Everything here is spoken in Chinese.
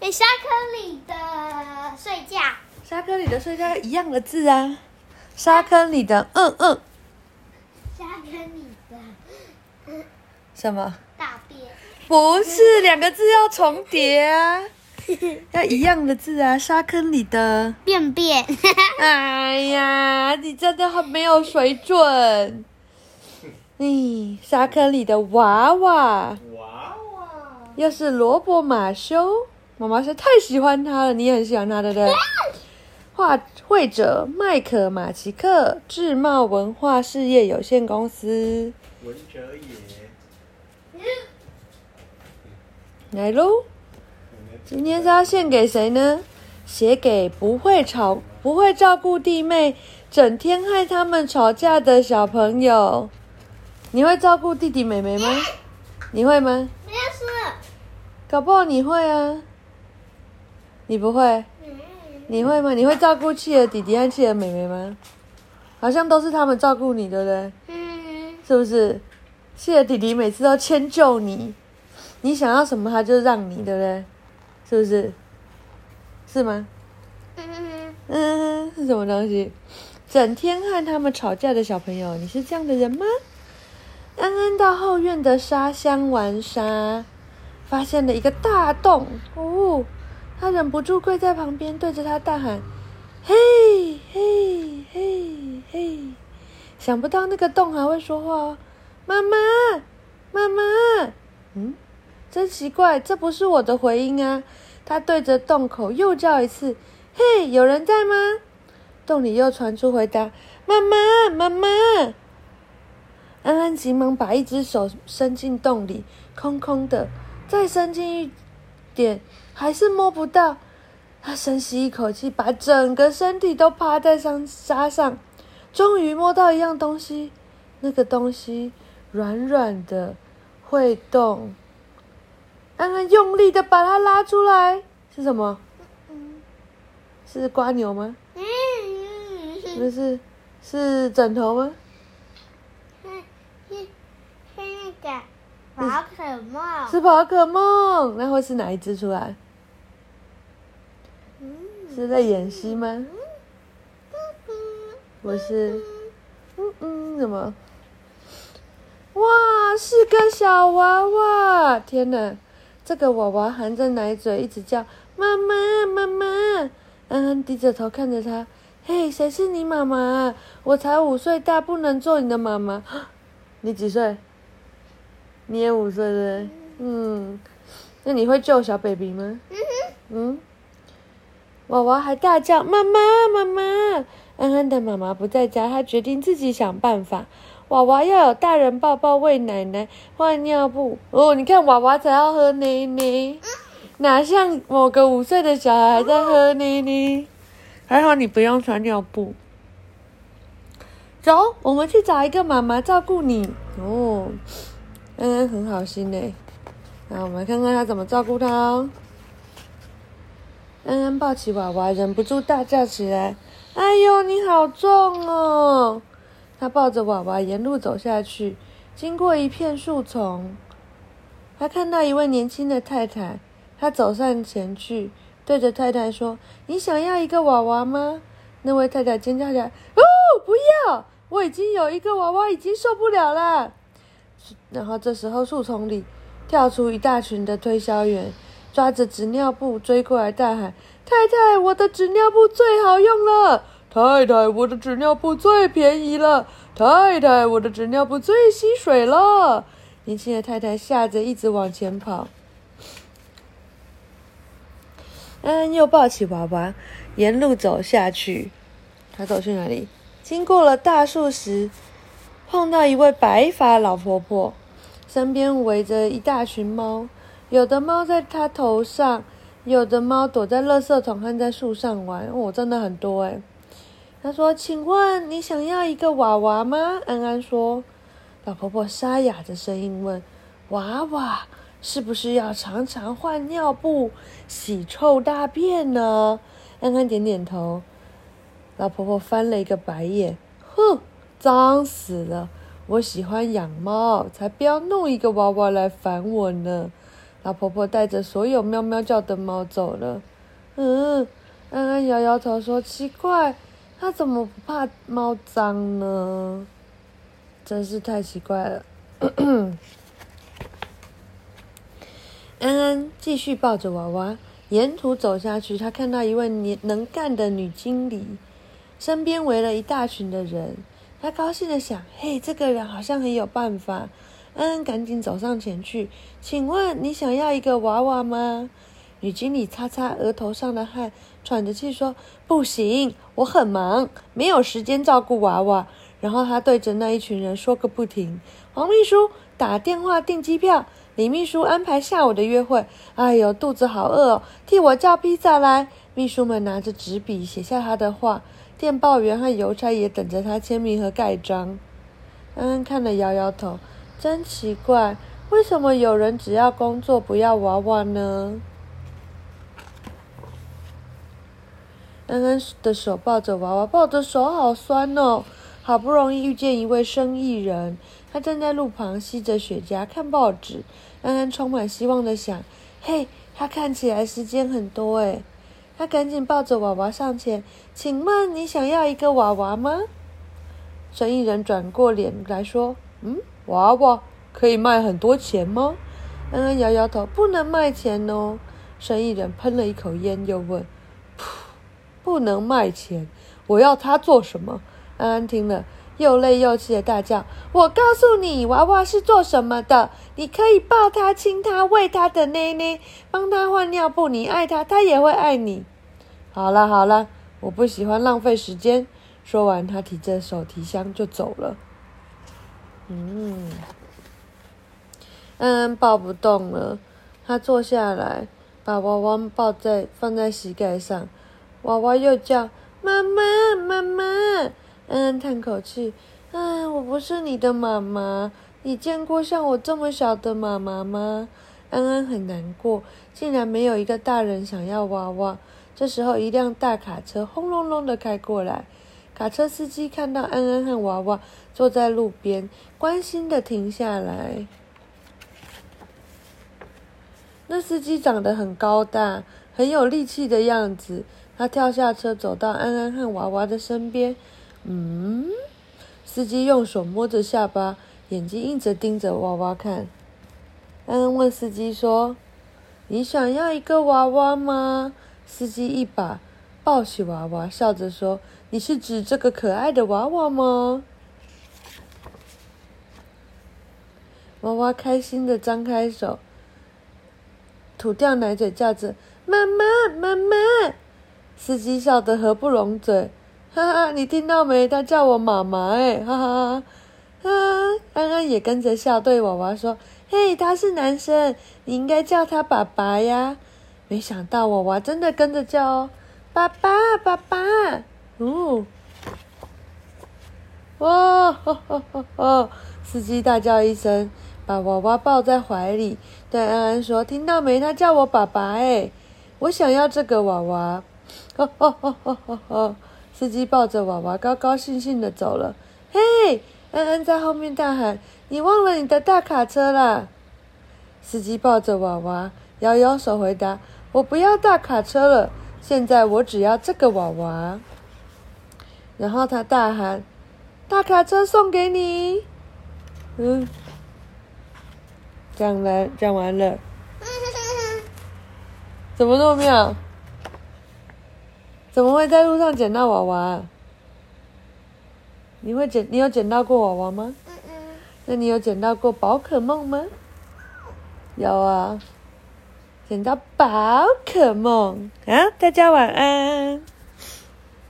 诶，沙坑里的睡觉，沙坑里的睡觉一样的字啊。沙坑里的嗯嗯。沙坑里的什么？大便，不是两个字要重叠啊，要一样的字啊。沙坑里的，便便，哎呀，你真的很没有水准。咦，沙坑里的娃娃，娃娃，又是萝卜马修，妈妈是太喜欢他了，你也很喜欢他，对不对？画绘者麦克马奇克，智茂文化事业有限公司。文哲也，来喽，今天是要献给谁呢？写给不会吵、不会照顾弟妹，整天害他们吵架的小朋友。你会照顾弟弟妹妹吗？你会吗？没有事，搞不好你会啊。你不会？嗯，你会吗？你会照顾企鹅弟弟和企鹅妹妹吗？好像都是他们照顾你，对不对？嗯，是不是？企鹅弟弟每次都迁就你，你想要什么他就让你，对不对？是不是？是吗？嗯，嗯，是什么东西？整天和他们吵架的小朋友，你是这样的人吗？安安到后院的沙箱玩沙，发现了一个大洞。哦，他忍不住跪在旁边，对着他大喊：“嘿，嘿，嘿，嘿！”想不到那个洞还会说话哦！妈妈，妈妈，嗯，真奇怪，这不是我的回音啊！他对着洞口又叫一次：“嘿，有人在吗？”洞里又传出回答：“妈妈，妈妈。”安安急忙把一只手伸进洞里，空空的，再伸进一点，还是摸不到。他深吸一口气，把整个身体都趴在上沙上，终于摸到一样东西。那个东西软软的，会动。安安用力的把它拉出来，是什么？是瓜牛吗？嗯，不是，是枕头吗？是是是那个宝可梦，是宝可梦，那会是哪一只出来？是在演戏吗？不是，嗯嗯，怎么？哇，是个小娃娃！天哪，这个娃娃含着奶嘴，一直叫妈妈妈妈。安安低着头看着他，嘿，谁是你妈妈？我才五岁大，不能做你的妈妈。你几岁？你也五岁对？嗯，那你会救小 baby 吗？嗯，娃娃还大叫：“妈妈，妈妈！”安安的妈妈不在家，她决定自己想办法。娃娃要有大人抱抱、喂奶奶、换尿布。哦，你看娃娃才要喝奶奶，哪像某个五岁的小孩在喝奶奶？还好你不用穿尿布。走，我们去找一个妈妈照顾你。哦，安安很好心呢。那我们看看他怎么照顾他哦。安安抱起娃娃，忍不住大叫起来：“哎呦，你好重哦！”他抱着娃娃沿路走下去，经过一片树丛，他看到一位年轻的太太。他走上前去，对着太太说：“你想要一个娃娃吗？”那位太太尖叫起来：“哦，不要！我已经有一个娃娃，已经受不了了。”然后这时候树丛里跳出一大群的推销员，抓着纸尿布追过来，大喊：“太太，我的纸尿布最好用了！太太，我的纸尿布最便宜了！太太，我的纸尿布最吸水了！”年轻的太太吓得一直往前跑。安安又抱起娃娃，沿路走下去。他走去哪里？经过了大树时，碰到一位白发老婆婆，身边围着一大群猫，有的猫在它头上，有的猫躲在垃圾桶和在树上玩。哦，真的很多诶。他说：“请问你想要一个娃娃吗？”安安说。老婆婆沙哑的声音问：“娃娃是不是要常常换尿布、洗臭大便呢？”安安点点头。老婆婆翻了一个白眼：“哼，脏死了！我喜欢养猫，才不要弄一个娃娃来烦我呢。”老婆婆带着所有喵喵叫的猫走了。嗯，安安摇摇头说：“奇怪，它怎么不怕猫脏呢？真是太奇怪了。”安安继续抱着娃娃，沿途走下去。他看到一位年能干的女经理，身边围了一大群的人。他高兴的想：“嘿，这个人好像很有办法。”安安赶紧走上前去，请问你想要一个娃娃吗？女经理擦擦额头上的汗，喘着气说：“不行，我很忙，没有时间照顾娃娃。”然后她对着那一群人说个不停。黄秘书打电话订机票，李秘书安排下午的约会。哎呦，肚子好饿哦，替我叫披萨来。秘书们拿着纸笔写下他的话，电报员和邮差也等着他签名和盖章。安安看了，摇摇头。真奇怪，为什么有人只要工作不要娃娃呢？安安的手抱着娃娃，抱着手好酸哦。好不容易遇见一位生意人，他站在路旁吸着雪茄看报纸。安安充满希望的想：“嘿，他看起来时间很多诶。”他赶紧抱着娃娃上前，请问你想要一个娃娃吗？生意人转过脸来说：“嗯。”娃娃可以卖很多钱吗？安安摇摇头，不能卖钱哦。生意人喷了一口烟，又问：“不能卖钱？我要它做什么？”安安听了，又累又气的大叫：“我告诉你，娃娃是做什么的？你可以抱它、亲它、喂它的奶奶，帮它换尿布。你爱它，它也会爱你。”好了好了，我不喜欢浪费时间。说完，他提着手提箱就走了。嗯，安安抱不动了，他坐下来，把娃娃抱在放在膝盖上，娃娃又叫妈妈妈妈。安安叹口气，啊，我不是你的妈妈，你见过像我这么小的妈妈吗？安安很难过，竟然没有一个大人想要娃娃。这时候，一辆大卡车轰隆隆的开过来。卡车司机看到安安和娃娃坐在路边，关心的停下来。那司机长得很高大，很有力气的样子。他跳下车，走到安安和娃娃的身边。嗯，司机用手摸着下巴，眼睛一直盯着娃娃看。安安问司机说：“你想要一个娃娃吗？”司机一把抱起娃娃，笑着说。你是指这个可爱的娃娃吗？娃娃开心的张开手，吐掉奶嘴，叫着“妈妈，妈妈”。司机笑得合不拢嘴，哈哈！你听到没？他叫我妈妈，哎，哈哈！啊，安安也跟着笑，对娃娃说：“嘿，他是男生，你应该叫他爸爸呀。”没想到娃娃真的跟着叫哦，爸爸，爸爸。哦，哇！哈哈哈哈司机大叫一声，把娃娃抱在怀里，对安安说：“听到没？他叫我爸爸哎，我想要这个娃娃。”哈哈哈哈哈！司机抱着娃娃，高高兴兴的走了。嘿，安安在后面大喊：“你忘了你的大卡车啦！”司机抱着娃娃，摇摇手回答：“我不要大卡车了，现在我只要这个娃娃。”然后他大喊：“大卡车送给你！”嗯，讲完讲完了，怎么那么妙？怎么会在路上捡到娃娃？你会捡？你有捡到过娃娃吗？那你有捡到过宝可梦吗？有啊，捡到宝可梦啊！大家晚安。